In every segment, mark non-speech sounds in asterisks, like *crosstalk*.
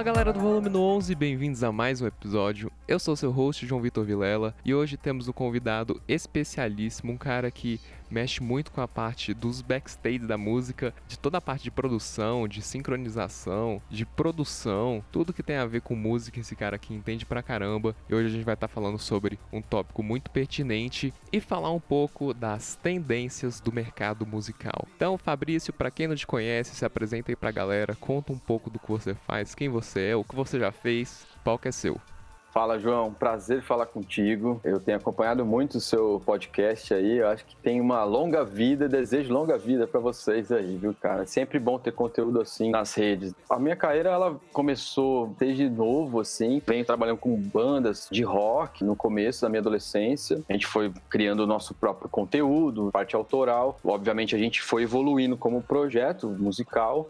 Fala galera do Volume 11, bem-vindos a mais um episódio. Eu sou seu host, João Vitor Vilela, e hoje temos um convidado especialíssimo, um cara que mexe muito com a parte dos backstage da música, de toda a parte de produção, de sincronização, de produção, tudo que tem a ver com música, esse cara aqui entende pra caramba. E hoje a gente vai estar tá falando sobre um tópico muito pertinente e falar um pouco das tendências do mercado musical. Então, Fabrício, para quem não te conhece, se apresenta aí pra galera, conta um pouco do que você faz, quem você é, o que você já fez, palco é seu. Fala, João. Prazer falar contigo. Eu tenho acompanhado muito o seu podcast aí. Eu acho que tem uma longa vida, desejo longa vida para vocês aí, viu, cara? Sempre bom ter conteúdo assim nas redes. A minha carreira, ela começou desde novo, assim. Venho trabalhando com bandas de rock no começo da minha adolescência. A gente foi criando o nosso próprio conteúdo, parte autoral. Obviamente, a gente foi evoluindo como projeto musical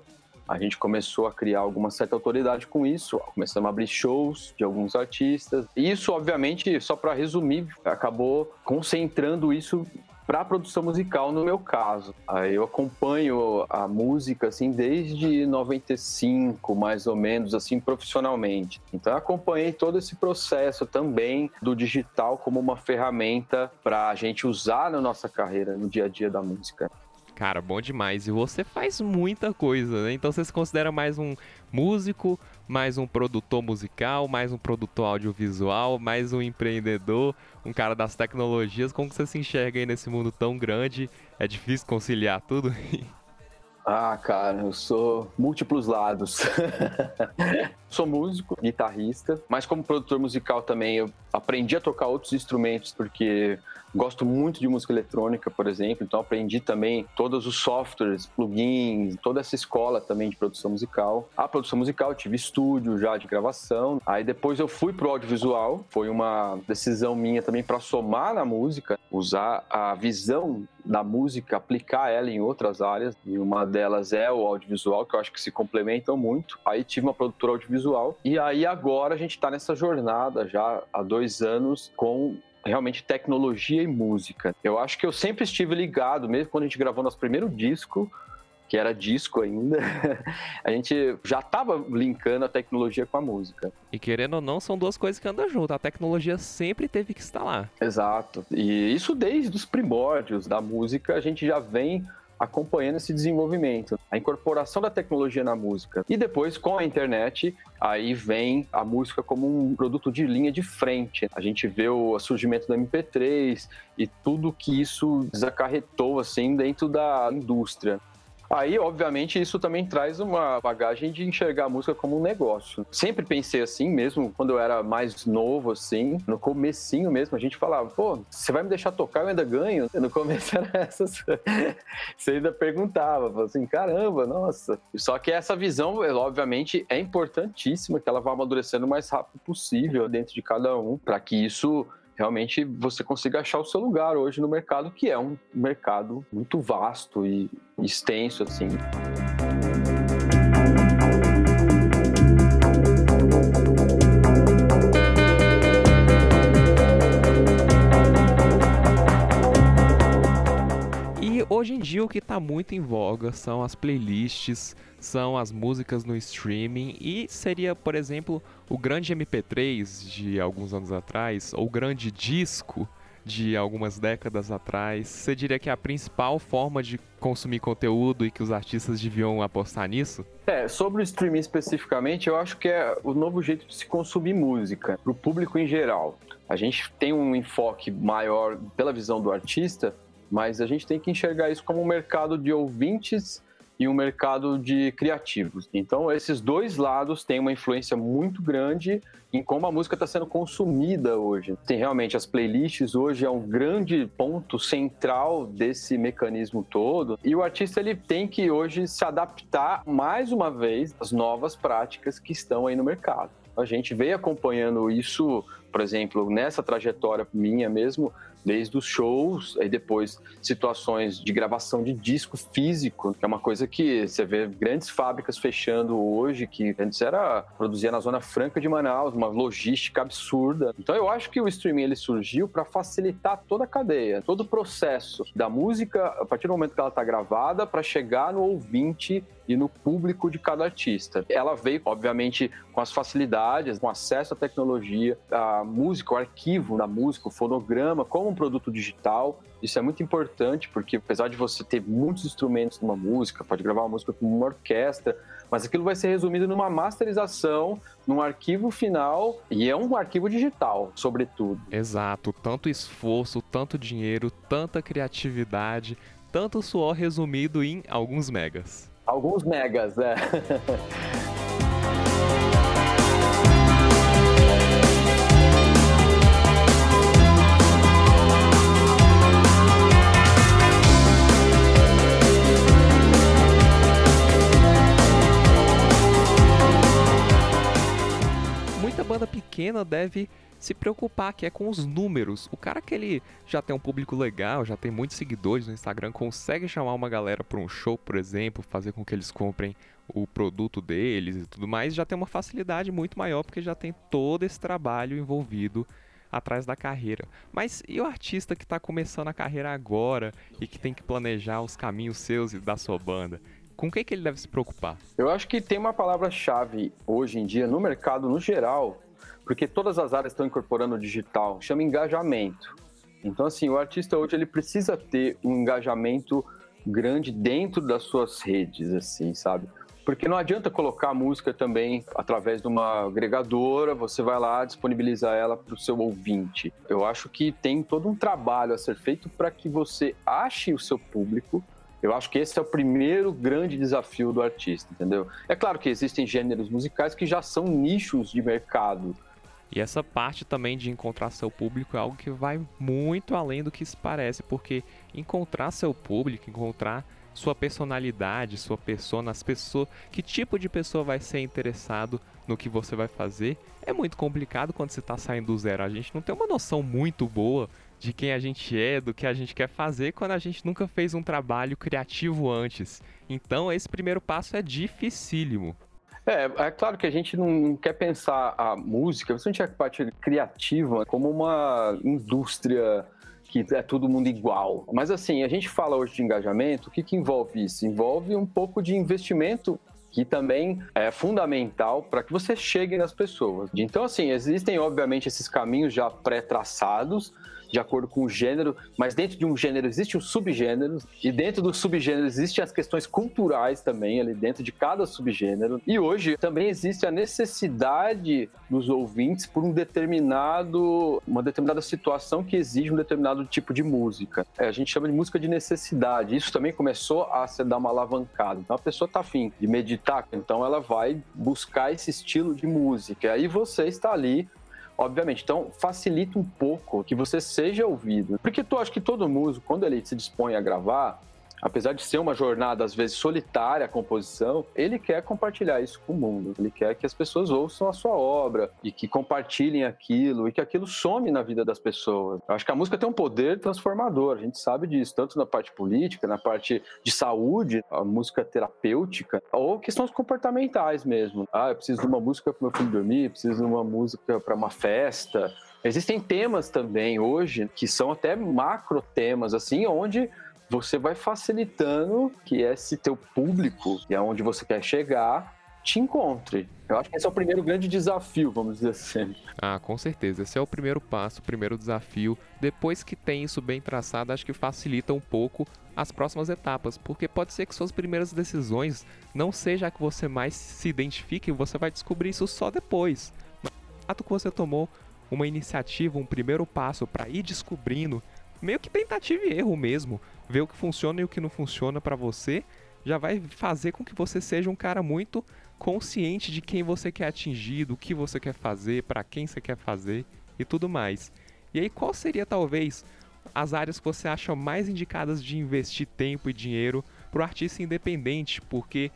a gente começou a criar alguma certa autoridade com isso, começamos a abrir shows de alguns artistas. Isso, obviamente, só para resumir, acabou concentrando isso para a produção musical no meu caso. Eu acompanho a música assim desde 95, mais ou menos assim profissionalmente. Então acompanhei todo esse processo também do digital como uma ferramenta para a gente usar na nossa carreira no dia a dia da música. Cara, bom demais. E você faz muita coisa, né? Então você se considera mais um músico, mais um produtor musical, mais um produtor audiovisual, mais um empreendedor, um cara das tecnologias. Como você se enxerga aí nesse mundo tão grande? É difícil conciliar tudo? *laughs* Ah, cara, eu sou múltiplos lados. *laughs* sou músico, guitarrista, mas como produtor musical também eu aprendi a tocar outros instrumentos porque gosto muito de música eletrônica, por exemplo, então aprendi também todos os softwares, plugins, toda essa escola também de produção musical. A produção musical, tive estúdio já de gravação. Aí depois eu fui pro audiovisual, foi uma decisão minha também para somar na música, usar a visão da música, aplicar ela em outras áreas, e uma delas é o audiovisual, que eu acho que se complementam muito. Aí tive uma produtora audiovisual, e aí agora a gente está nessa jornada já há dois anos com realmente tecnologia e música. Eu acho que eu sempre estive ligado, mesmo quando a gente gravou nosso primeiro disco, que era disco ainda, *laughs* a gente já estava linkando a tecnologia com a música. E querendo ou não, são duas coisas que andam juntas. A tecnologia sempre teve que estar lá. Exato. E isso desde os primórdios da música, a gente já vem acompanhando esse desenvolvimento, a incorporação da tecnologia na música. E depois, com a internet, aí vem a música como um produto de linha de frente. A gente vê o surgimento do MP3 e tudo que isso desacarretou assim dentro da indústria. Aí, obviamente, isso também traz uma bagagem de enxergar a música como um negócio. Sempre pensei assim, mesmo quando eu era mais novo, assim, no comecinho mesmo, a gente falava, pô, você vai me deixar tocar, eu ainda ganho? No começo *laughs* era essas... você ainda perguntava, assim, caramba, nossa. Só que essa visão, obviamente, é importantíssima, que ela vá amadurecendo o mais rápido possível dentro de cada um, para que isso realmente você consiga achar o seu lugar hoje no mercado, que é um mercado muito vasto e extenso, assim. Hoje em dia o que está muito em voga são as playlists, são as músicas no streaming e seria, por exemplo, o grande MP3 de alguns anos atrás, ou o grande disco de algumas décadas atrás. Você diria que é a principal forma de consumir conteúdo e que os artistas deviam apostar nisso? É, sobre o streaming especificamente, eu acho que é o novo jeito de se consumir música, para o público em geral. A gente tem um enfoque maior pela visão do artista, mas a gente tem que enxergar isso como um mercado de ouvintes e um mercado de criativos. Então, esses dois lados têm uma influência muito grande em como a música está sendo consumida hoje. Tem realmente as playlists hoje é um grande ponto central desse mecanismo todo e o artista ele tem que hoje se adaptar mais uma vez às novas práticas que estão aí no mercado. A gente veio acompanhando isso, por exemplo, nessa trajetória minha mesmo, desde os shows, aí depois situações de gravação de disco físico, que é uma coisa que você vê grandes fábricas fechando hoje, que antes era produzir na Zona Franca de Manaus, uma logística absurda. Então eu acho que o streaming ele surgiu para facilitar toda a cadeia, todo o processo da música, a partir do momento que ela está gravada, para chegar no ouvinte e no público de cada artista. Ela veio, obviamente, com as facilidades, com acesso à tecnologia, a música, o arquivo da música, o fonograma, como um produto digital. Isso é muito importante, porque apesar de você ter muitos instrumentos numa música, pode gravar uma música com uma orquestra, mas aquilo vai ser resumido numa masterização, num arquivo final, e é um arquivo digital, sobretudo. Exato, tanto esforço, tanto dinheiro, tanta criatividade, tanto suor resumido em alguns megas. Alguns megas, é. *laughs* banda pequena deve se preocupar, que é com os números. O cara que ele já tem um público legal, já tem muitos seguidores no Instagram, consegue chamar uma galera para um show, por exemplo, fazer com que eles comprem o produto deles e tudo mais, já tem uma facilidade muito maior porque já tem todo esse trabalho envolvido atrás da carreira. Mas e o artista que está começando a carreira agora e que tem que planejar os caminhos seus e da sua banda? Com o que, que ele deve se preocupar? Eu acho que tem uma palavra-chave hoje em dia no mercado no geral porque todas as áreas estão incorporando o digital, chama engajamento. Então, assim, o artista hoje ele precisa ter um engajamento grande dentro das suas redes, assim, sabe? Porque não adianta colocar a música também através de uma agregadora, você vai lá disponibilizar ela para o seu ouvinte. Eu acho que tem todo um trabalho a ser feito para que você ache o seu público. Eu acho que esse é o primeiro grande desafio do artista, entendeu? É claro que existem gêneros musicais que já são nichos de mercado, e essa parte também de encontrar seu público é algo que vai muito além do que se parece, porque encontrar seu público, encontrar sua personalidade, sua persona, as pessoas, que tipo de pessoa vai ser interessado no que você vai fazer, é muito complicado quando você está saindo do zero. A gente não tem uma noção muito boa de quem a gente é, do que a gente quer fazer, quando a gente nunca fez um trabalho criativo antes. Então, esse primeiro passo é dificílimo. É, é claro que a gente não quer pensar a música, principalmente a parte criativa, como uma indústria que é todo mundo igual. Mas assim, a gente fala hoje de engajamento, o que, que envolve isso? Envolve um pouco de investimento que também é fundamental para que você chegue nas pessoas. Então, assim, existem obviamente esses caminhos já pré-traçados, de acordo com o gênero, mas dentro de um gênero existe um subgênero, e dentro do subgênero existem as questões culturais também, ali dentro de cada subgênero. E hoje também existe a necessidade dos ouvintes por um determinado, uma determinada situação que exige um determinado tipo de música. É, a gente chama de música de necessidade. Isso também começou a se dar uma alavancada. Então a pessoa está afim de meditar, então ela vai buscar esse estilo de música. E aí você está ali obviamente. Então, facilita um pouco que você seja ouvido. Porque tu acha que todo músico, quando ele se dispõe a gravar, apesar de ser uma jornada às vezes solitária a composição, ele quer compartilhar isso com o mundo. Ele quer que as pessoas ouçam a sua obra e que compartilhem aquilo e que aquilo some na vida das pessoas. Eu acho que a música tem um poder transformador, a gente sabe disso, tanto na parte política, na parte de saúde, a música terapêutica, ou questões comportamentais mesmo. Ah, eu preciso de uma música para meu filho dormir, preciso de uma música para uma festa. Existem temas também hoje que são até macro temas assim, onde você vai facilitando que esse teu público, e é onde você quer chegar, te encontre. Eu acho que esse é o primeiro grande desafio, vamos dizer assim. Ah, com certeza. Esse é o primeiro passo, o primeiro desafio. Depois que tem isso bem traçado, acho que facilita um pouco as próximas etapas, porque pode ser que suas primeiras decisões não seja a que você mais se identifique, você vai descobrir isso só depois. Mas o fato que você tomou uma iniciativa, um primeiro passo para ir descobrindo, meio que tentativa e erro mesmo, ver o que funciona e o que não funciona para você, já vai fazer com que você seja um cara muito consciente de quem você quer atingir, do que você quer fazer, para quem você quer fazer e tudo mais. E aí, qual seria talvez as áreas que você acha mais indicadas de investir tempo e dinheiro para o artista independente? Porque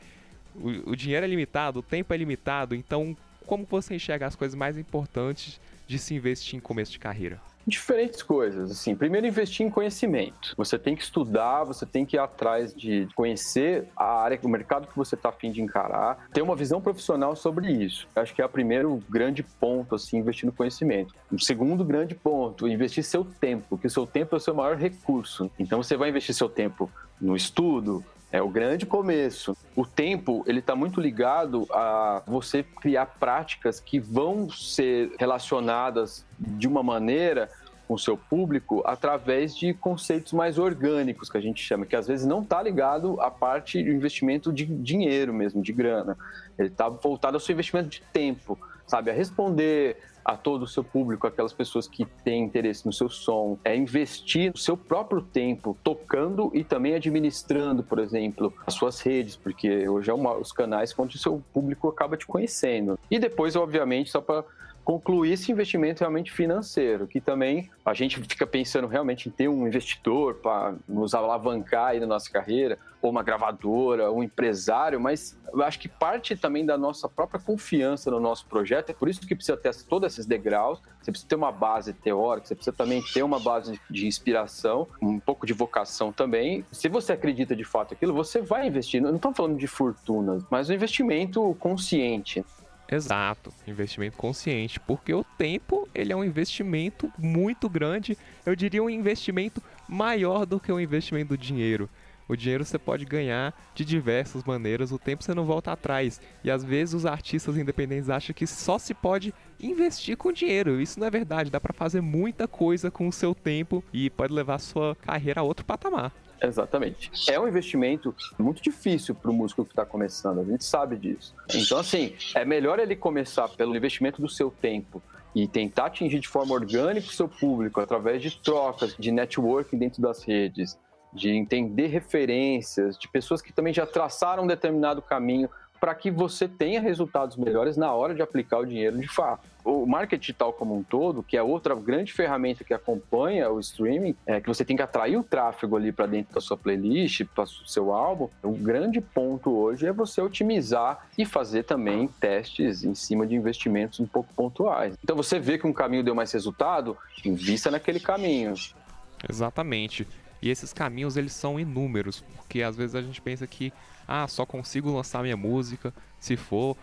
o, o dinheiro é limitado, o tempo é limitado, então como você enxerga as coisas mais importantes de se investir em começo de carreira? Diferentes coisas. Assim, primeiro, investir em conhecimento. Você tem que estudar, você tem que ir atrás de conhecer a área, o mercado que você está afim de encarar, ter uma visão profissional sobre isso. Eu acho que é o primeiro grande ponto, assim, investir no conhecimento. O segundo grande ponto, investir seu tempo, que o seu tempo é o seu maior recurso. Então, você vai investir seu tempo no estudo, é o grande começo. O tempo, ele está muito ligado a você criar práticas que vão ser relacionadas de uma maneira com o seu público através de conceitos mais orgânicos, que a gente chama, que às vezes não está ligado à parte do investimento de dinheiro mesmo, de grana. Ele está voltado ao seu investimento de tempo, sabe? A responder a todo o seu público, aquelas pessoas que têm interesse no seu som, é investir o seu próprio tempo tocando e também administrando, por exemplo, as suas redes, porque hoje é uma, os canais onde o seu público acaba te conhecendo. E depois, obviamente, só para concluir esse investimento realmente financeiro, que também a gente fica pensando realmente em ter um investidor para nos alavancar aí na nossa carreira, ou uma gravadora, um empresário, mas eu acho que parte também da nossa própria confiança no nosso projeto, é por isso que precisa ter todos esses degraus, você precisa ter uma base teórica, você precisa também ter uma base de inspiração, um pouco de vocação também. Se você acredita de fato aquilo, você vai investir. Não estamos falando de fortunas, mas um investimento consciente. Exato, investimento consciente, porque o tempo ele é um investimento muito grande, eu diria um investimento maior do que o investimento do dinheiro. O dinheiro você pode ganhar de diversas maneiras, o tempo você não volta atrás. E às vezes os artistas independentes acham que só se pode investir com dinheiro. Isso não é verdade, dá para fazer muita coisa com o seu tempo e pode levar a sua carreira a outro patamar. Exatamente. É um investimento muito difícil para o músico que está começando, a gente sabe disso. Então, assim, é melhor ele começar pelo investimento do seu tempo e tentar atingir de forma orgânica o seu público através de trocas, de networking dentro das redes, de entender referências, de pessoas que também já traçaram um determinado caminho para que você tenha resultados melhores na hora de aplicar o dinheiro de fato. O marketing digital como um todo, que é outra grande ferramenta que acompanha o streaming, é que você tem que atrair o tráfego ali para dentro da sua playlist, para o seu álbum. O grande ponto hoje é você otimizar e fazer também testes em cima de investimentos um pouco pontuais. Então você vê que um caminho deu mais resultado, invista naquele caminho. Exatamente. E esses caminhos eles são inúmeros, porque às vezes a gente pensa que ah, só consigo lançar minha música se for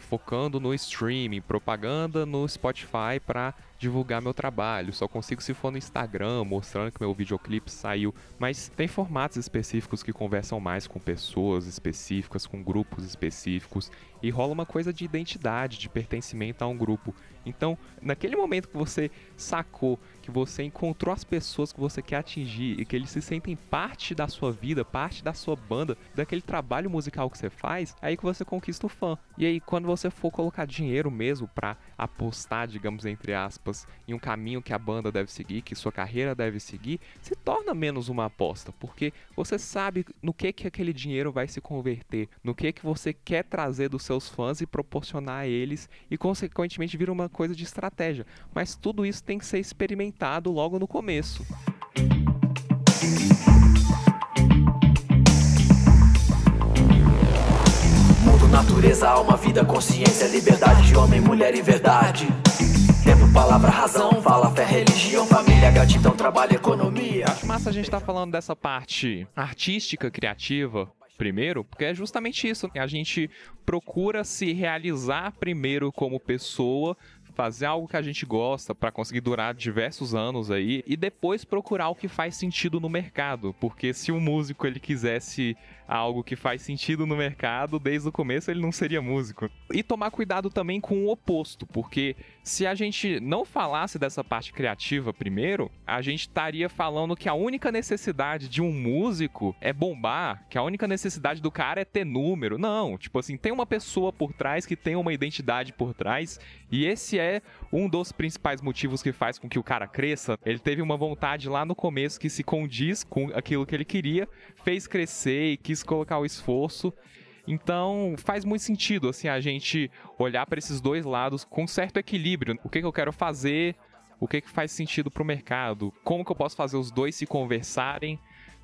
focando no streaming, propaganda no Spotify para divulgar meu trabalho. Só consigo se for no Instagram, mostrando que meu videoclipe saiu. Mas tem formatos específicos que conversam mais com pessoas específicas, com grupos específicos. E rola uma coisa de identidade, de pertencimento a um grupo. Então, naquele momento que você sacou, que você encontrou as pessoas que você quer atingir e que eles se sentem parte da sua vida, parte da sua banda, daquele trabalho musical que você faz, é aí que você conquista o fã. E aí, quando você for colocar dinheiro mesmo para apostar, digamos entre aspas, em um caminho que a banda deve seguir, que sua carreira deve seguir, se torna menos uma aposta, porque você sabe no que que aquele dinheiro vai se converter, no que que você quer trazer dos seus fãs e proporcionar a eles e consequentemente vira uma coisa de estratégia. Mas tudo isso tem que ser experimentado logo no começo. Mundo, natureza, alma, vida, consciência, liberdade de homem, mulher e verdade. Palavra, razão, fala, fé, religião, família, gratidão, trabalho, economia. Acho massa a gente tá falando dessa parte artística, criativa, primeiro, porque é justamente isso. A gente procura se realizar primeiro como pessoa, fazer algo que a gente gosta para conseguir durar diversos anos aí e depois procurar o que faz sentido no mercado, porque se um músico ele quisesse algo que faz sentido no mercado, desde o começo ele não seria músico. E tomar cuidado também com o oposto, porque se a gente não falasse dessa parte criativa primeiro, a gente estaria falando que a única necessidade de um músico é bombar, que a única necessidade do cara é ter número. Não, tipo assim, tem uma pessoa por trás que tem uma identidade por trás, e esse é um dos principais motivos que faz com que o cara cresça. Ele teve uma vontade lá no começo que se condiz com aquilo que ele queria, fez crescer e quis colocar o esforço. Então faz muito sentido assim a gente olhar para esses dois lados com certo equilíbrio. O que, que eu quero fazer? O que, que faz sentido para o mercado? Como que eu posso fazer os dois se conversarem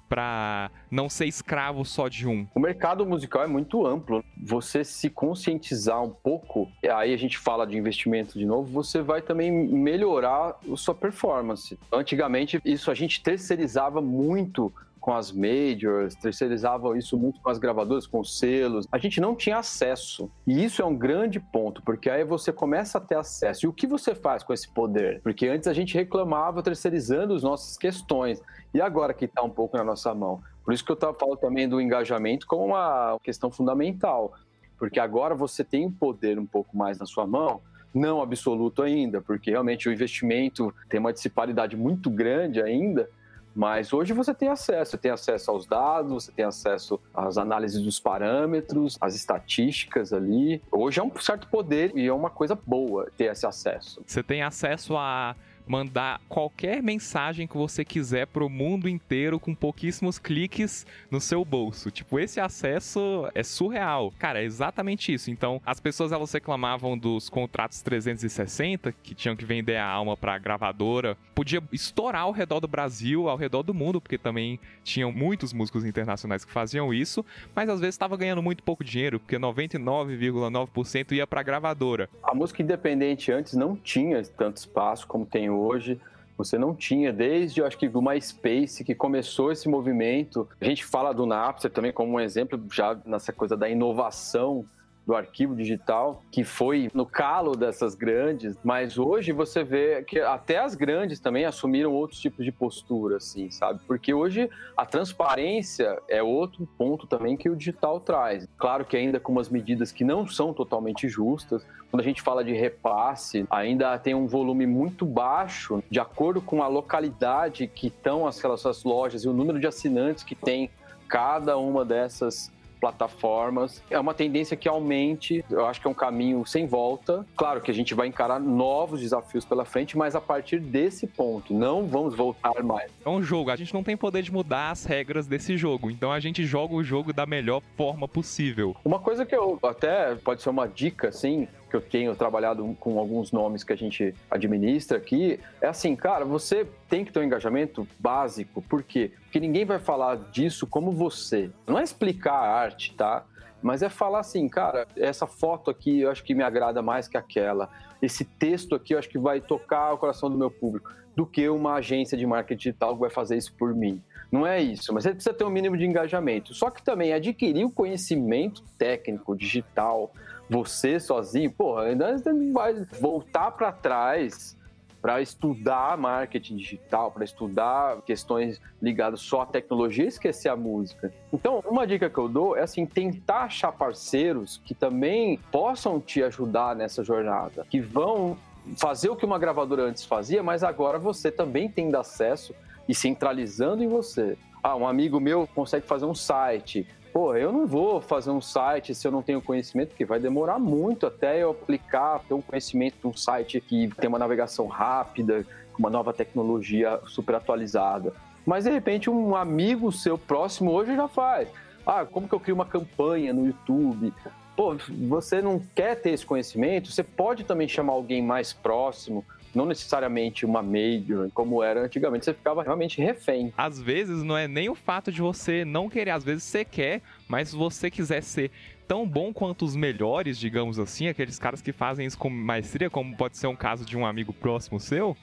para não ser escravo só de um? O mercado musical é muito amplo. Você se conscientizar um pouco, aí a gente fala de investimento de novo, você vai também melhorar a sua performance. Antigamente, isso a gente terceirizava muito com as majors, terceirizavam isso muito com as gravadoras, com os selos. A gente não tinha acesso. E isso é um grande ponto, porque aí você começa a ter acesso. E o que você faz com esse poder? Porque antes a gente reclamava terceirizando as nossas questões. E agora que está um pouco na nossa mão. Por isso que eu falo também do engajamento como uma questão fundamental. Porque agora você tem o poder um pouco mais na sua mão, não absoluto ainda, porque realmente o investimento tem uma disparidade muito grande ainda, mas hoje você tem acesso, você tem acesso aos dados, você tem acesso às análises dos parâmetros, às estatísticas ali. Hoje é um certo poder e é uma coisa boa ter esse acesso. Você tem acesso a mandar qualquer mensagem que você quiser pro mundo inteiro com pouquíssimos cliques no seu bolso. Tipo, esse acesso é surreal. Cara, é exatamente isso. Então, as pessoas elas reclamavam dos contratos 360 que tinham que vender a alma para gravadora. Podia estourar ao redor do Brasil, ao redor do mundo, porque também tinham muitos músicos internacionais que faziam isso, mas às vezes estava ganhando muito pouco dinheiro, porque 99,9% ia para gravadora. A música independente antes não tinha tanto espaço como tem hoje hoje você não tinha, desde eu acho que do MySpace, que começou esse movimento. A gente fala do Napster também como um exemplo, já nessa coisa da inovação do arquivo digital, que foi no calo dessas grandes, mas hoje você vê que até as grandes também assumiram outros tipos de postura, assim, sabe? Porque hoje a transparência é outro ponto também que o digital traz. Claro que ainda com umas medidas que não são totalmente justas, quando a gente fala de repasse, ainda tem um volume muito baixo, de acordo com a localidade que estão aquelas lojas e o número de assinantes que tem cada uma dessas plataformas. É uma tendência que aumente, eu acho que é um caminho sem volta. Claro que a gente vai encarar novos desafios pela frente, mas a partir desse ponto, não vamos voltar mais. É um jogo, a gente não tem poder de mudar as regras desse jogo, então a gente joga o jogo da melhor forma possível. Uma coisa que eu até pode ser uma dica, assim, que eu tenho trabalhado com alguns nomes que a gente administra aqui, é assim, cara, você tem que ter um engajamento básico. Por quê? Porque ninguém vai falar disso como você. Não é explicar a arte, tá? Mas é falar assim, cara, essa foto aqui eu acho que me agrada mais que aquela. Esse texto aqui eu acho que vai tocar o coração do meu público, do que uma agência de marketing digital que vai fazer isso por mim. Não é isso, mas você precisa ter um mínimo de engajamento. Só que também adquirir o conhecimento técnico, digital, você sozinho, porra, ainda vai voltar para trás para estudar marketing digital, para estudar questões ligadas só à tecnologia e esquecer a música. Então, uma dica que eu dou é assim, tentar achar parceiros que também possam te ajudar nessa jornada, que vão fazer o que uma gravadora antes fazia, mas agora você também tem acesso e centralizando em você. Ah, um amigo meu consegue fazer um site, pô, eu não vou fazer um site se eu não tenho conhecimento, porque vai demorar muito até eu aplicar, ter um conhecimento de um site que tem uma navegação rápida, uma nova tecnologia super atualizada. Mas de repente um amigo seu próximo hoje já faz. Ah, como que eu crio uma campanha no YouTube? Pô, você não quer ter esse conhecimento? Você pode também chamar alguém mais próximo, não necessariamente uma major, como era antigamente, você ficava realmente refém. Às vezes não é nem o fato de você não querer, às vezes você quer, mas se você quiser ser tão bom quanto os melhores, digamos assim, aqueles caras que fazem isso com maestria, como pode ser um caso de um amigo próximo seu,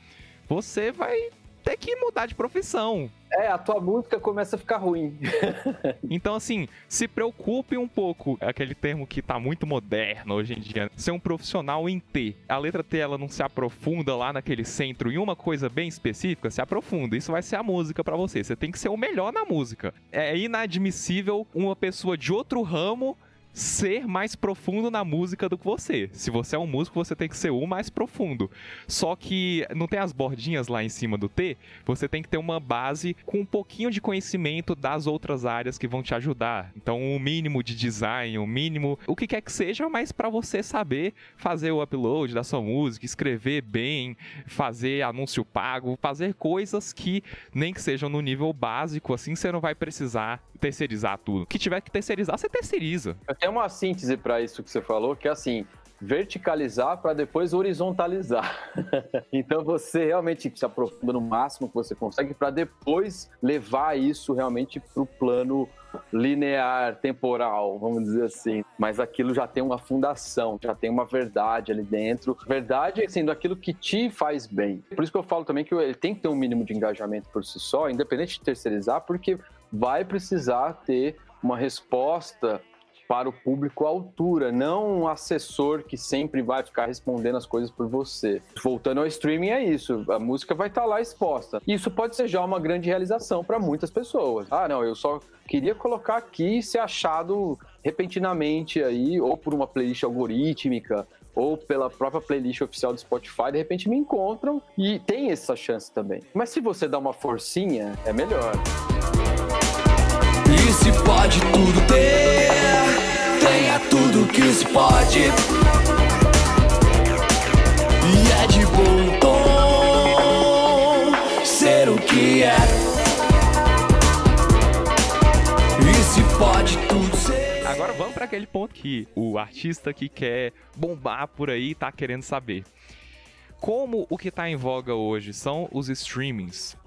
você vai ter que mudar de profissão. É, a tua música começa a ficar ruim. *laughs* então, assim, se preocupe um pouco, aquele termo que tá muito moderno hoje em dia, ser um profissional em T. A letra T, ela não se aprofunda lá naquele centro em uma coisa bem específica, se aprofunda. Isso vai ser a música para você. Você tem que ser o melhor na música. É inadmissível uma pessoa de outro ramo ser mais profundo na música do que você. Se você é um músico, você tem que ser o mais profundo. Só que não tem as bordinhas lá em cima do T, você tem que ter uma base com um pouquinho de conhecimento das outras áreas que vão te ajudar. Então, o um mínimo de design, o um mínimo, o que quer que seja, mas para você saber fazer o upload da sua música, escrever bem, fazer anúncio pago, fazer coisas que nem que sejam no nível básico, assim você não vai precisar terceirizar tudo. Que tiver que terceirizar, você terceiriza. Tenho uma síntese para isso que você falou, que é assim, verticalizar para depois horizontalizar. *laughs* então você realmente se aprofunda no máximo que você consegue para depois levar isso realmente para o plano linear, temporal, vamos dizer assim. Mas aquilo já tem uma fundação, já tem uma verdade ali dentro. Verdade sendo aquilo que te faz bem. Por isso que eu falo também que ele tem que ter um mínimo de engajamento por si só, independente de terceirizar, porque vai precisar ter uma resposta para o público à altura, não um assessor que sempre vai ficar respondendo as coisas por você. Voltando ao streaming, é isso. A música vai estar lá exposta. Isso pode ser já uma grande realização para muitas pessoas. Ah, não, eu só queria colocar aqui e ser achado repentinamente aí, ou por uma playlist algorítmica, ou pela própria playlist oficial do Spotify, de repente me encontram e tem essa chance também. Mas se você dá uma forcinha, é melhor. Se pode tudo ter, tenha tudo que se pode. E é de bom tom ser o que é. E se pode tudo ser. Agora vamos para aquele ponto que o artista que quer bombar por aí tá querendo saber. Como o que tá em voga hoje são os streamings,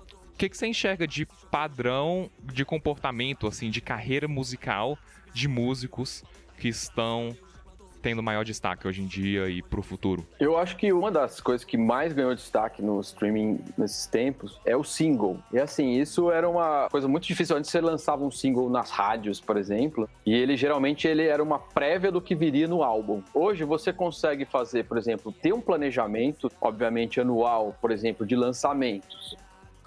que, que você enxerga de padrão de comportamento, assim, de carreira musical de músicos que estão tendo maior destaque hoje em dia e pro futuro? Eu acho que uma das coisas que mais ganhou destaque no streaming nesses tempos é o single. E assim, isso era uma coisa muito difícil. Antes você lançava um single nas rádios, por exemplo, e ele geralmente ele era uma prévia do que viria no álbum. Hoje você consegue fazer, por exemplo, ter um planejamento, obviamente anual, por exemplo, de lançamentos.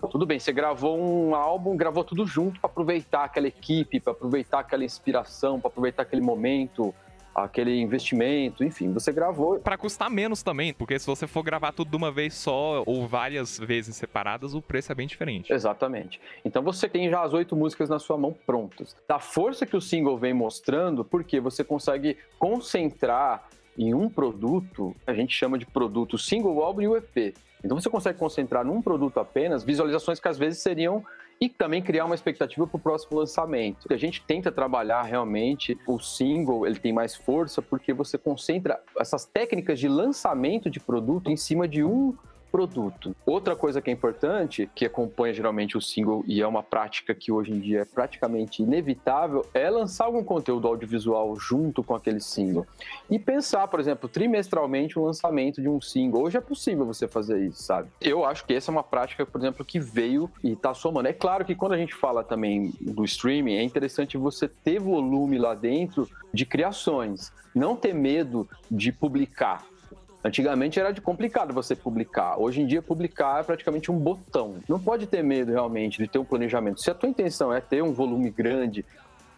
Tudo bem, você gravou um álbum, gravou tudo junto para aproveitar aquela equipe, para aproveitar aquela inspiração, para aproveitar aquele momento, aquele investimento, enfim, você gravou. Para custar menos também, porque se você for gravar tudo de uma vez só ou várias vezes separadas, o preço é bem diferente. Exatamente. Então você tem já as oito músicas na sua mão prontas. Da força que o single vem mostrando, porque você consegue concentrar em um produto, a gente chama de produto single, álbum e o EP. Então você consegue concentrar num produto apenas visualizações que às vezes seriam e também criar uma expectativa para o próximo lançamento. A gente tenta trabalhar realmente o single, ele tem mais força porque você concentra essas técnicas de lançamento de produto em cima de um produto. Outra coisa que é importante, que acompanha geralmente o single e é uma prática que hoje em dia é praticamente inevitável, é lançar algum conteúdo audiovisual junto com aquele single. E pensar, por exemplo, trimestralmente o lançamento de um single. Hoje é possível você fazer isso, sabe? Eu acho que essa é uma prática, por exemplo, que veio e está somando. É claro que quando a gente fala também do streaming, é interessante você ter volume lá dentro de criações. Não ter medo de publicar Antigamente era complicado você publicar. Hoje em dia, publicar é praticamente um botão. Não pode ter medo realmente de ter um planejamento. Se a tua intenção é ter um volume grande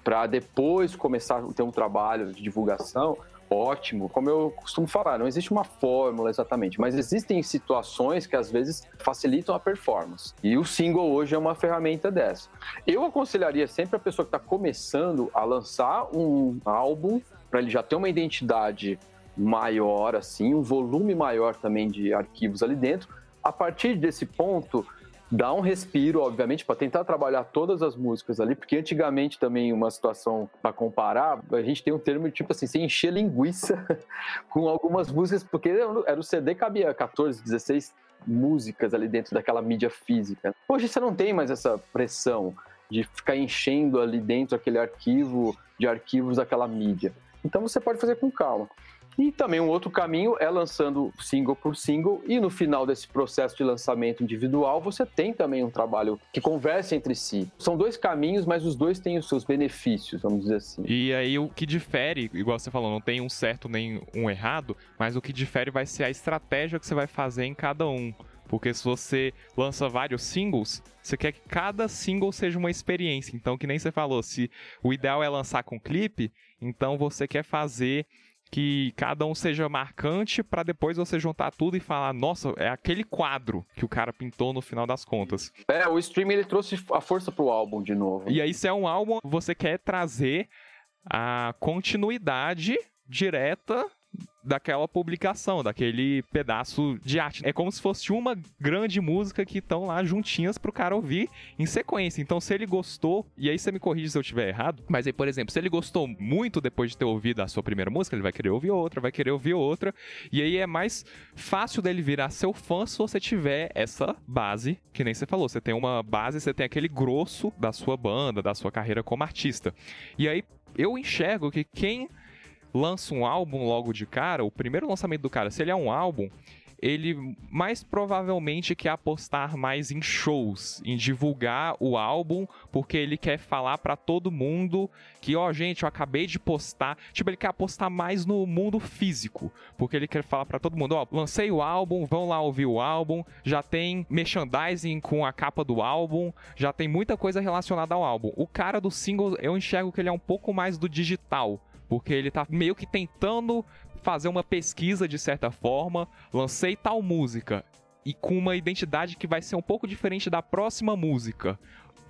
para depois começar a ter um trabalho de divulgação, ótimo. Como eu costumo falar, não existe uma fórmula exatamente, mas existem situações que às vezes facilitam a performance. E o single hoje é uma ferramenta dessa. Eu aconselharia sempre a pessoa que está começando a lançar um álbum para ele já ter uma identidade maior, assim, um volume maior também de arquivos ali dentro. A partir desse ponto, dá um respiro, obviamente, para tentar trabalhar todas as músicas ali, porque antigamente também uma situação para comparar, a gente tem um termo tipo assim, você encher linguiça *laughs* com algumas músicas, porque era o CD cabia 14, 16 músicas ali dentro daquela mídia física. Hoje você não tem mais essa pressão de ficar enchendo ali dentro aquele arquivo de arquivos daquela mídia. Então você pode fazer com calma. E também um outro caminho é lançando single por single, e no final desse processo de lançamento individual, você tem também um trabalho que conversa entre si. São dois caminhos, mas os dois têm os seus benefícios, vamos dizer assim. E aí o que difere, igual você falou, não tem um certo nem um errado, mas o que difere vai ser a estratégia que você vai fazer em cada um. Porque se você lança vários singles, você quer que cada single seja uma experiência. Então, que nem você falou, se o ideal é lançar com clipe, então você quer fazer que cada um seja marcante para depois você juntar tudo e falar, nossa, é aquele quadro que o cara pintou no final das contas. É, o streaming ele trouxe a força pro álbum de novo. E aí se é um álbum, você quer trazer a continuidade direta daquela publicação, daquele pedaço de arte. É como se fosse uma grande música que estão lá juntinhas pro cara ouvir em sequência. Então, se ele gostou, e aí você me corrige se eu estiver errado, mas aí, por exemplo, se ele gostou muito depois de ter ouvido a sua primeira música, ele vai querer ouvir outra, vai querer ouvir outra, e aí é mais fácil dele virar seu fã se você tiver essa base, que nem você falou, você tem uma base, você tem aquele grosso da sua banda, da sua carreira como artista. E aí eu enxergo que quem lança um álbum logo de cara, o primeiro lançamento do cara, se ele é um álbum, ele mais provavelmente quer apostar mais em shows, em divulgar o álbum, porque ele quer falar para todo mundo que, ó, oh, gente, eu acabei de postar. Tipo, ele quer apostar mais no mundo físico, porque ele quer falar para todo mundo, ó, oh, lancei o álbum, vão lá ouvir o álbum, já tem merchandising com a capa do álbum, já tem muita coisa relacionada ao álbum. O cara do single, eu enxergo que ele é um pouco mais do digital, porque ele tá meio que tentando fazer uma pesquisa de certa forma, lancei tal música e com uma identidade que vai ser um pouco diferente da próxima música.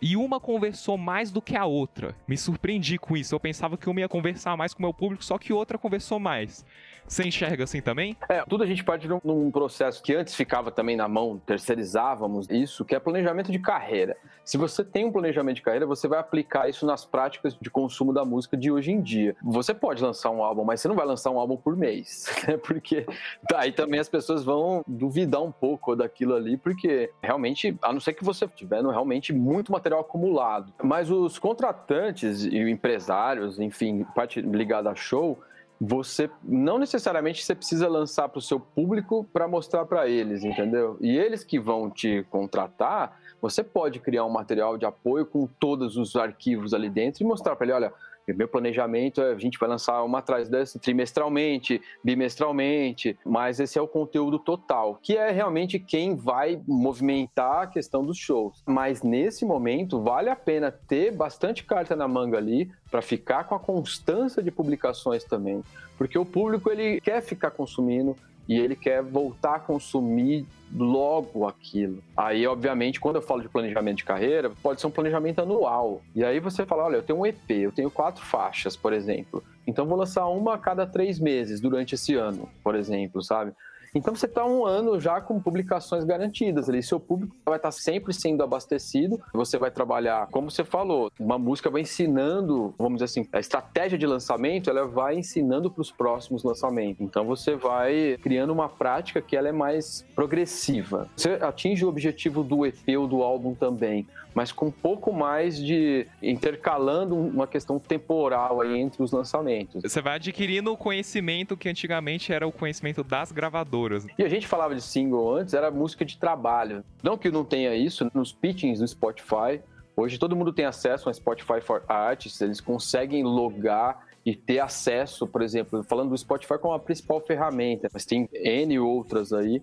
E uma conversou mais do que a outra. Me surpreendi com isso. Eu pensava que uma ia conversar mais com o meu público, só que outra conversou mais. Você enxerga assim também? É, tudo a gente parte de um processo que antes ficava também na mão, terceirizávamos isso, que é planejamento de carreira. Se você tem um planejamento de carreira, você vai aplicar isso nas práticas de consumo da música de hoje em dia. Você pode lançar um álbum, mas você não vai lançar um álbum por mês, *laughs* né? Porque aí também as pessoas vão duvidar um pouco daquilo ali, porque realmente, a não ser que você tiver realmente muito material acumulado. Mas os contratantes e empresários, enfim, parte ligada a show, você não necessariamente você precisa lançar para o seu público para mostrar para eles, entendeu? E eles que vão te contratar, você pode criar um material de apoio com todos os arquivos ali dentro e mostrar para ele, olha, meu planejamento é a gente vai lançar uma atrás dessa trimestralmente, bimestralmente, mas esse é o conteúdo total, que é realmente quem vai movimentar a questão dos shows. Mas nesse momento vale a pena ter bastante carta na manga ali para ficar com a constância de publicações também, porque o público ele quer ficar consumindo, e ele quer voltar a consumir logo aquilo. Aí, obviamente, quando eu falo de planejamento de carreira, pode ser um planejamento anual. E aí você fala, olha, eu tenho um EP, eu tenho quatro faixas, por exemplo. Então vou lançar uma a cada três meses durante esse ano, por exemplo, sabe? Então você está um ano já com publicações garantidas ali. Seu público vai estar tá sempre sendo abastecido. Você vai trabalhar, como você falou, uma música vai ensinando, vamos dizer assim, a estratégia de lançamento, ela vai ensinando para os próximos lançamentos. Então você vai criando uma prática que ela é mais progressiva. Você atinge o objetivo do EP ou do álbum também mas com um pouco mais de intercalando uma questão temporal aí entre os lançamentos. Você vai adquirindo o conhecimento que antigamente era o conhecimento das gravadoras. E a gente falava de single antes, era música de trabalho. Não que não tenha isso nos pitchings do Spotify. Hoje todo mundo tem acesso ao Spotify for Artists, eles conseguem logar e ter acesso, por exemplo, falando do Spotify como a principal ferramenta, mas tem N outras aí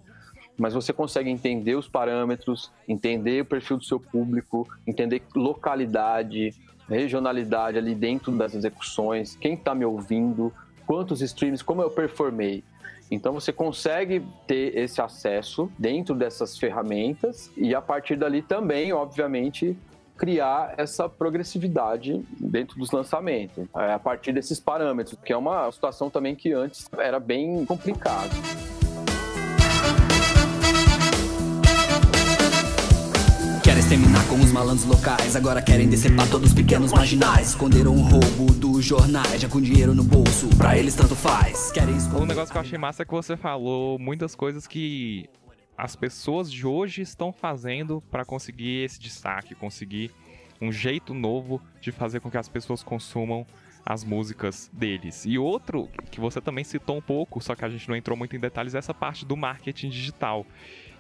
mas você consegue entender os parâmetros, entender o perfil do seu público, entender localidade, regionalidade ali dentro das execuções, quem está me ouvindo, quantos streams, como eu performei. Então você consegue ter esse acesso dentro dessas ferramentas e a partir dali também, obviamente, criar essa progressividade dentro dos lançamentos, é, a partir desses parâmetros, que é uma situação também que antes era bem complicado. Malandros locais, agora querem decepar todos os pequenos marginais. Esconderam o roubo dos jornais, já com dinheiro no bolso, pra eles tanto faz. Querem esconder... Um negócio que eu achei massa é que você falou muitas coisas que as pessoas de hoje estão fazendo para conseguir esse destaque, conseguir um jeito novo de fazer com que as pessoas consumam as músicas deles. E outro que você também citou um pouco, só que a gente não entrou muito em detalhes, é essa parte do marketing digital.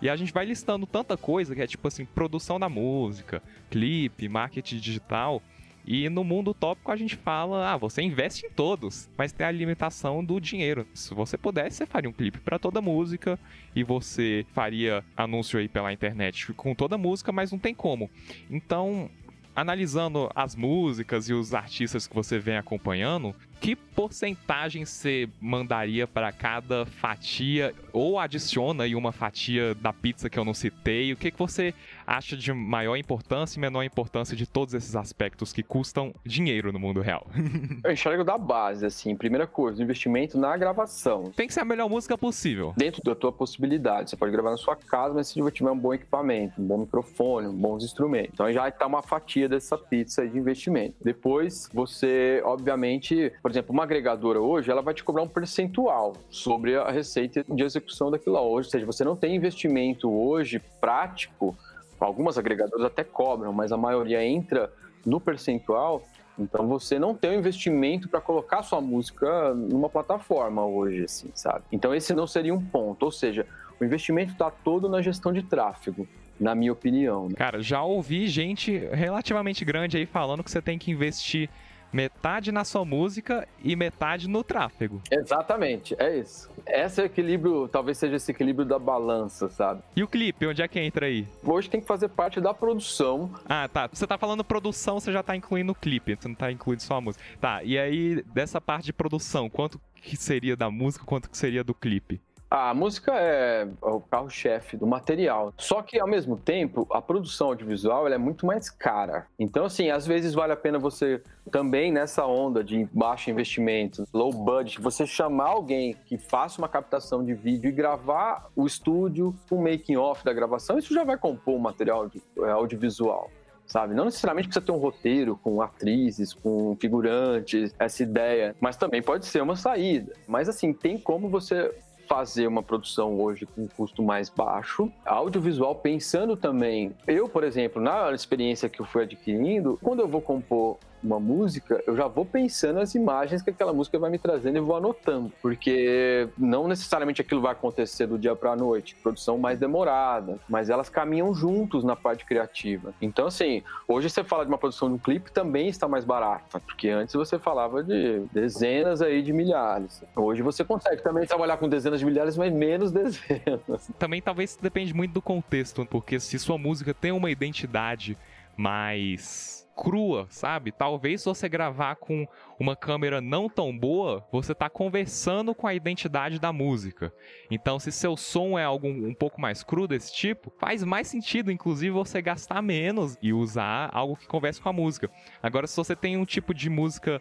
E a gente vai listando tanta coisa que é tipo assim, produção da música, clipe, marketing digital. E no mundo utópico a gente fala, ah, você investe em todos, mas tem a limitação do dinheiro. Se você pudesse, você faria um clipe para toda música e você faria anúncio aí pela internet com toda música, mas não tem como. Então, analisando as músicas e os artistas que você vem acompanhando, que porcentagem você mandaria para cada fatia ou adiciona aí uma fatia da pizza que eu não citei? O que, que você acha de maior importância e menor importância de todos esses aspectos que custam dinheiro no mundo real? *laughs* eu enxergo da base, assim, primeira coisa, investimento na gravação. Tem que ser a melhor música possível. Dentro da tua possibilidade. Você pode gravar na sua casa, mas se você tiver um bom equipamento, um bom microfone, bons instrumentos. Então já está uma fatia dessa pizza de investimento. Depois, você, obviamente, por exemplo, uma agregadora hoje, ela vai te cobrar um percentual sobre a receita de execução daquilo lá. Hoje, ou seja, você não tem investimento hoje prático, algumas agregadoras até cobram, mas a maioria entra no percentual, então você não tem o um investimento para colocar sua música numa plataforma hoje, assim, sabe? Então esse não seria um ponto, ou seja, o investimento está todo na gestão de tráfego na minha opinião. Né? Cara, já ouvi gente relativamente grande aí falando que você tem que investir metade na sua música e metade no tráfego. Exatamente, é isso. Esse é o equilíbrio, talvez seja esse equilíbrio da balança, sabe? E o clipe, onde é que entra aí? Hoje tem que fazer parte da produção. Ah, tá. Você tá falando produção, você já tá incluindo o clipe, você não tá incluindo só a música. Tá, e aí, dessa parte de produção, quanto que seria da música, quanto que seria do clipe? A música é o carro-chefe do material. Só que, ao mesmo tempo, a produção audiovisual é muito mais cara. Então, assim, às vezes vale a pena você também, nessa onda de baixo investimento, low budget, você chamar alguém que faça uma captação de vídeo e gravar o estúdio, o making-off da gravação. Isso já vai compor um material é, audiovisual sabe? Não necessariamente precisa ter um roteiro com atrizes, com figurantes, essa ideia, mas também pode ser uma saída. Mas assim, tem como você fazer uma produção hoje com um custo mais baixo. Audiovisual pensando também. Eu, por exemplo, na experiência que eu fui adquirindo, quando eu vou compor uma música, eu já vou pensando as imagens que aquela música vai me trazendo e vou anotando, porque não necessariamente aquilo vai acontecer do dia para a noite, produção mais demorada, mas elas caminham juntos na parte criativa. Então, assim, hoje você fala de uma produção de um clipe também está mais barata, porque antes você falava de dezenas aí de milhares. Hoje você consegue também trabalhar com dezenas de milhares, mas menos *laughs* dezenas. Também talvez depende muito do contexto, porque se sua música tem uma identidade mais crua, sabe? Talvez você gravar com uma câmera não tão boa, você está conversando com a identidade da música. Então, se seu som é algo um pouco mais cru desse tipo, faz mais sentido, inclusive, você gastar menos e usar algo que converse com a música. Agora, se você tem um tipo de música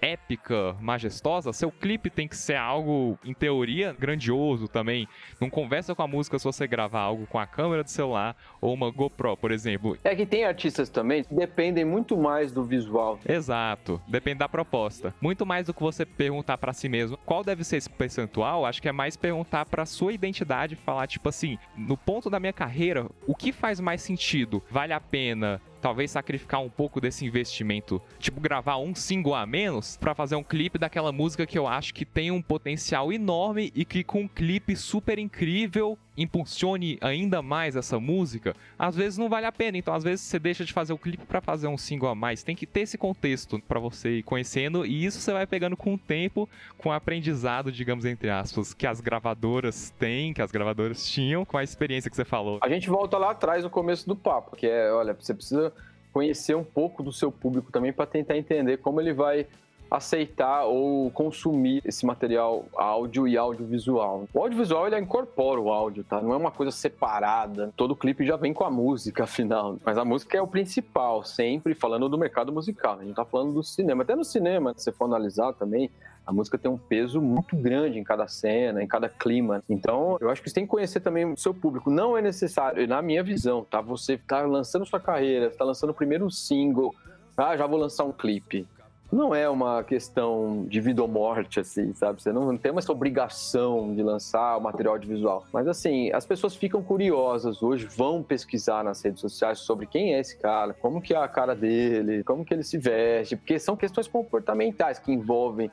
épica, majestosa, seu clipe tem que ser algo, em teoria, grandioso também. Não conversa com a música se você gravar algo com a câmera do celular ou uma GoPro, por exemplo. É que tem artistas também que dependem muito mais do visual. Exato, depende da proposta. Muito mais do que você perguntar para si mesmo qual deve ser esse percentual, acho que é mais perguntar para sua identidade, falar tipo assim, no ponto da minha carreira, o que faz mais sentido? Vale a pena talvez sacrificar um pouco desse investimento, tipo gravar um single a menos para fazer um clipe daquela música que eu acho que tem um potencial enorme e que com um clipe super incrível impulsione ainda mais essa música, às vezes não vale a pena. Então, às vezes você deixa de fazer o clipe para fazer um single a mais. Tem que ter esse contexto para você ir conhecendo e isso você vai pegando com o tempo, com o aprendizado, digamos entre aspas, que as gravadoras têm, que as gravadoras tinham, com a experiência que você falou. A gente volta lá atrás no começo do papo, que é, olha, você precisa conhecer um pouco do seu público também para tentar entender como ele vai aceitar ou consumir esse material áudio e audiovisual. O audiovisual ele incorpora o áudio, tá? Não é uma coisa separada. Todo clipe já vem com a música, *laughs* afinal. Mas a música é o principal, sempre falando do mercado musical. A gente tá falando do cinema. Até no cinema, se você for analisar também, a música tem um peso muito grande em cada cena, em cada clima. Então, eu acho que você tem que conhecer também o seu público. Não é necessário, na minha visão, tá? Você tá lançando sua carreira, está lançando o primeiro single, ah, já vou lançar um clipe não é uma questão de vida ou morte, assim, sabe? Você não tem essa obrigação de lançar o material audiovisual. Mas, assim, as pessoas ficam curiosas hoje, vão pesquisar nas redes sociais sobre quem é esse cara, como que é a cara dele, como que ele se veste, porque são questões comportamentais que envolvem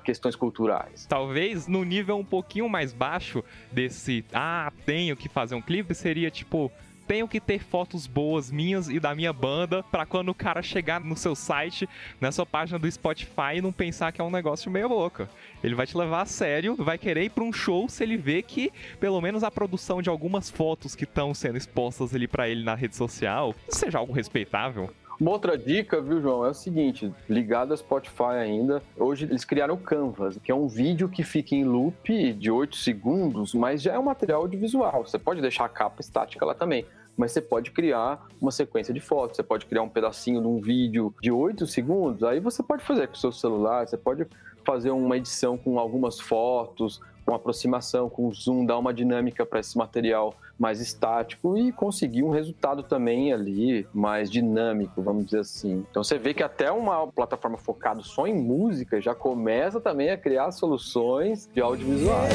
questões culturais. Talvez no nível um pouquinho mais baixo desse, ah, tenho que fazer um clipe, seria tipo tenho que ter fotos boas minhas e da minha banda para quando o cara chegar no seu site, na sua página do Spotify, não pensar que é um negócio meio louco. Ele vai te levar a sério, vai querer ir para um show se ele vê que pelo menos a produção de algumas fotos que estão sendo expostas ali para ele na rede social seja algo respeitável. Uma outra dica, viu, João, é o seguinte: ligado a Spotify ainda, hoje eles criaram o Canvas, que é um vídeo que fica em loop de 8 segundos, mas já é um material audiovisual. Você pode deixar a capa estática lá também mas você pode criar uma sequência de fotos, você pode criar um pedacinho de um vídeo de 8 segundos, aí você pode fazer com o seu celular, você pode fazer uma edição com algumas fotos, com aproximação, com zoom, dar uma dinâmica para esse material mais estático e conseguir um resultado também ali mais dinâmico, vamos dizer assim. Então você vê que até uma plataforma focada só em música já começa também a criar soluções de audiovisuais.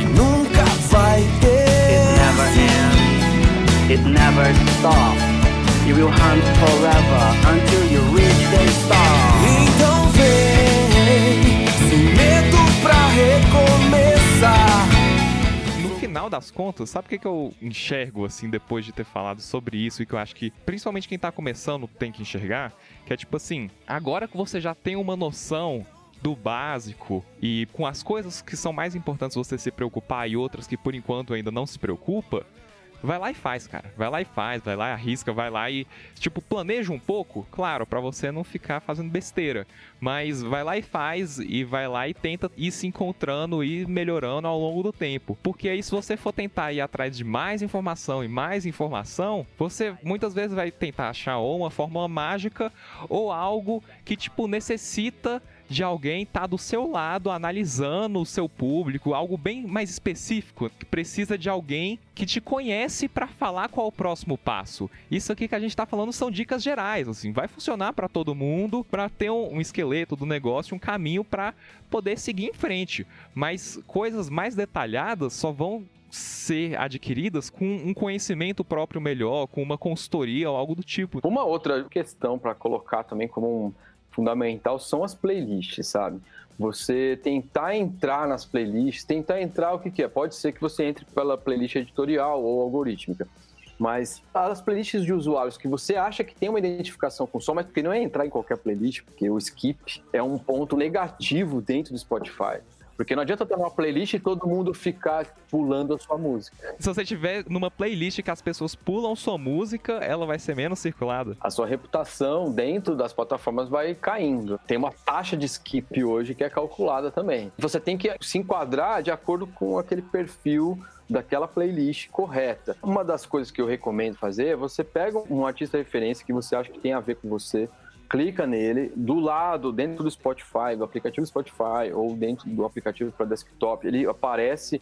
E nunca vai ter. It never stops. You will hunt forever final das contas, sabe o que, que eu enxergo, assim, depois de ter falado sobre isso e que eu acho que, principalmente quem tá começando, tem que enxergar? Que é tipo assim, agora que você já tem uma noção do básico e com as coisas que são mais importantes você se preocupar e outras que por enquanto ainda não se preocupa, vai lá e faz, cara. Vai lá e faz, vai lá e arrisca, vai lá e, tipo, planeja um pouco, claro, para você não ficar fazendo besteira. Mas vai lá e faz, e vai lá e tenta ir se encontrando e melhorando ao longo do tempo. Porque aí, se você for tentar ir atrás de mais informação e mais informação, você muitas vezes vai tentar achar ou uma fórmula mágica ou algo que, tipo, necessita de alguém estar tá do seu lado analisando o seu público, algo bem mais específico, que precisa de alguém que te conhece para falar qual é o próximo passo. Isso aqui que a gente está falando são dicas gerais, assim, vai funcionar para todo mundo, para ter um, um, esqueleto do negócio, um caminho para poder seguir em frente. Mas coisas mais detalhadas só vão ser adquiridas com um conhecimento próprio melhor, com uma consultoria ou algo do tipo. Uma outra questão para colocar também como um fundamental são as playlists, sabe? Você tentar entrar nas playlists, tentar entrar o que, que é? Pode ser que você entre pela playlist editorial ou algorítmica. Mas as playlists de usuários que você acha que tem uma identificação com o som, mas porque não é entrar em qualquer playlist, porque o skip é um ponto negativo dentro do Spotify. Porque não adianta ter uma playlist e todo mundo ficar pulando a sua música. Se você tiver numa playlist que as pessoas pulam sua música, ela vai ser menos circulada. A sua reputação dentro das plataformas vai caindo. Tem uma taxa de skip hoje que é calculada também. Você tem que se enquadrar de acordo com aquele perfil daquela playlist correta. Uma das coisas que eu recomendo fazer é você pega um artista referência que você acha que tem a ver com você, clica nele, do lado, dentro do Spotify, do aplicativo Spotify ou dentro do aplicativo para desktop, ele aparece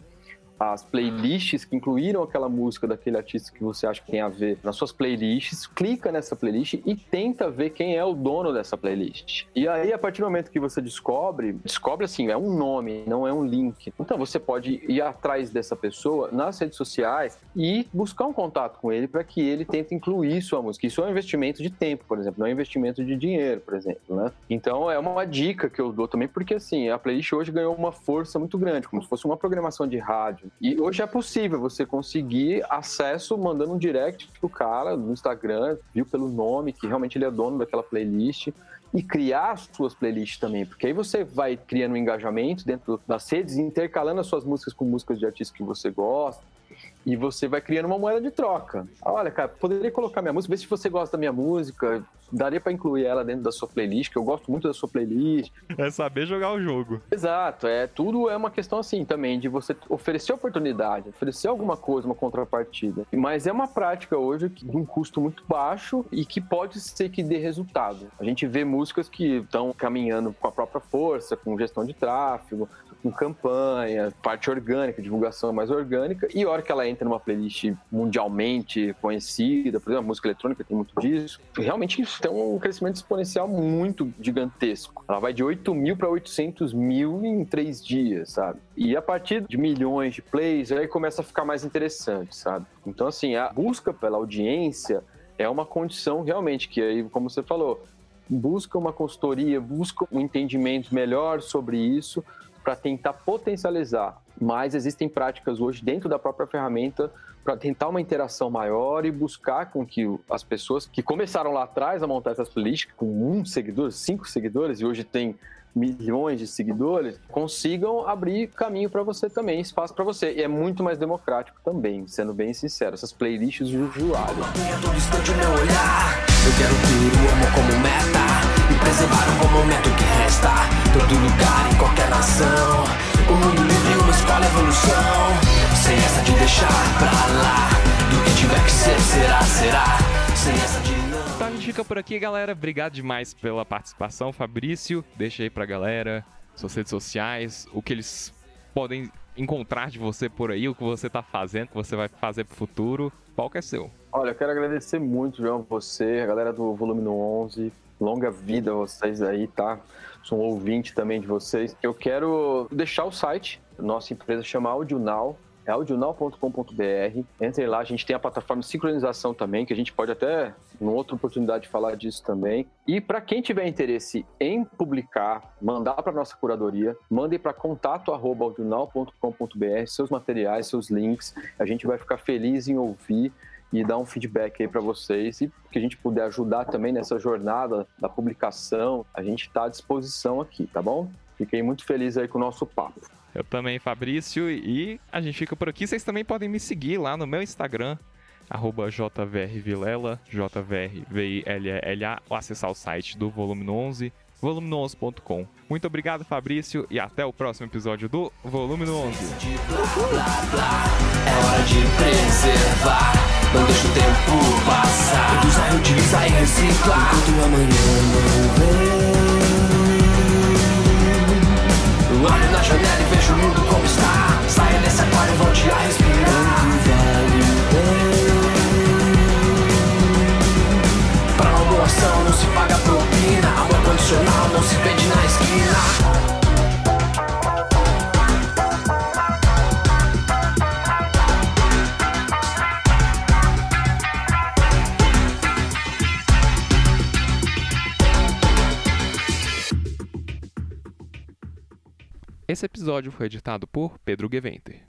as playlists que incluíram aquela música daquele artista que você acha que tem a ver nas suas playlists, clica nessa playlist e tenta ver quem é o dono dessa playlist. E aí, a partir do momento que você descobre, descobre assim, é um nome, não é um link. Então você pode ir atrás dessa pessoa nas redes sociais e buscar um contato com ele para que ele tente incluir sua música. Isso é um investimento de tempo, por exemplo, não é um investimento de dinheiro, por exemplo, né? Então é uma dica que eu dou também, porque assim, a playlist hoje ganhou uma força muito grande, como se fosse uma programação de rádio e hoje é possível você conseguir acesso mandando um direct pro cara no Instagram, viu pelo nome, que realmente ele é dono daquela playlist e criar suas playlists também, porque aí você vai criando um engajamento dentro das redes, intercalando as suas músicas com músicas de artistas que você gosta, e você vai criando uma moeda de troca. Olha, cara, poderia colocar minha música, ver se você gosta da minha música, daria para incluir ela dentro da sua playlist, que eu gosto muito da sua playlist. É saber jogar o jogo. Exato, é tudo é uma questão assim também de você oferecer oportunidade, oferecer alguma coisa, uma contrapartida. Mas é uma prática hoje de um custo muito baixo e que pode ser que dê resultado. A gente vê músicas que estão caminhando com a própria força, com gestão de tráfego, com campanha, parte orgânica, divulgação mais orgânica, e a hora que ela entra numa playlist mundialmente conhecida, por exemplo, música eletrônica tem muito disso, realmente tem um crescimento exponencial muito gigantesco. Ela vai de 8 mil para 800 mil em três dias, sabe? E a partir de milhões de plays, aí começa a ficar mais interessante, sabe? Então, assim, a busca pela audiência é uma condição realmente que aí, como você falou, busca uma consultoria, busca um entendimento melhor sobre isso, para tentar potencializar. Mas existem práticas hoje dentro da própria ferramenta para tentar uma interação maior e buscar com que as pessoas que começaram lá atrás a montar essas playlists com um seguidor, cinco seguidores, e hoje tem milhões de seguidores, consigam abrir caminho para você também, espaço para você. E é muito mais democrático também, sendo bem sincero. Essas playlists do usuário. Eu quero ter o amor como meta E preservar o momento que resta Todo lugar, em qualquer nação O mundo livre, uma escola, evolução Sem essa de deixar pra lá Do que tiver que ser, será, será Sem essa de não Então a gente fica por aqui, galera. Obrigado demais pela participação, Fabrício. Deixa aí pra galera suas redes sociais, o que eles podem encontrar de você por aí, o que você tá fazendo, o que você vai fazer pro futuro. Qual que é seu? Olha, eu quero agradecer muito, João, você, a galera do Volume no 11. Longa vida vocês aí, tá? Sou um ouvinte também de vocês. Eu quero deixar o site, nossa empresa chama AudioNow, é audional.com.br. Entrem lá, a gente tem a plataforma de sincronização também, que a gente pode até, em outra oportunidade, falar disso também. E para quem tiver interesse em publicar, mandar para nossa curadoria, mandem para contato@audional.com.br seus materiais, seus links. A gente vai ficar feliz em ouvir e dar um feedback aí para vocês e que a gente puder ajudar também nessa jornada da publicação, a gente está à disposição aqui, tá bom? Fiquei muito feliz aí com o nosso papo. Eu também, Fabrício, e a gente fica por aqui. Vocês também podem me seguir lá no meu Instagram, arroba jvrvilela, jvrvilla, ou acessar o site do Volume 11, volume11.com. Muito obrigado, Fabrício, e até o próximo episódio do Volume 11. Não deixa o tempo passar. Reduz, reutiliza e recicla Enquanto amanhã não vem. Olho na janela e vejo o mundo como está. Saia desse aquário e volte a respirar. Vale Pra uma boa ação não se paga propina. Amor condicional não se vende na esquina Esse episódio foi editado por Pedro Geventer.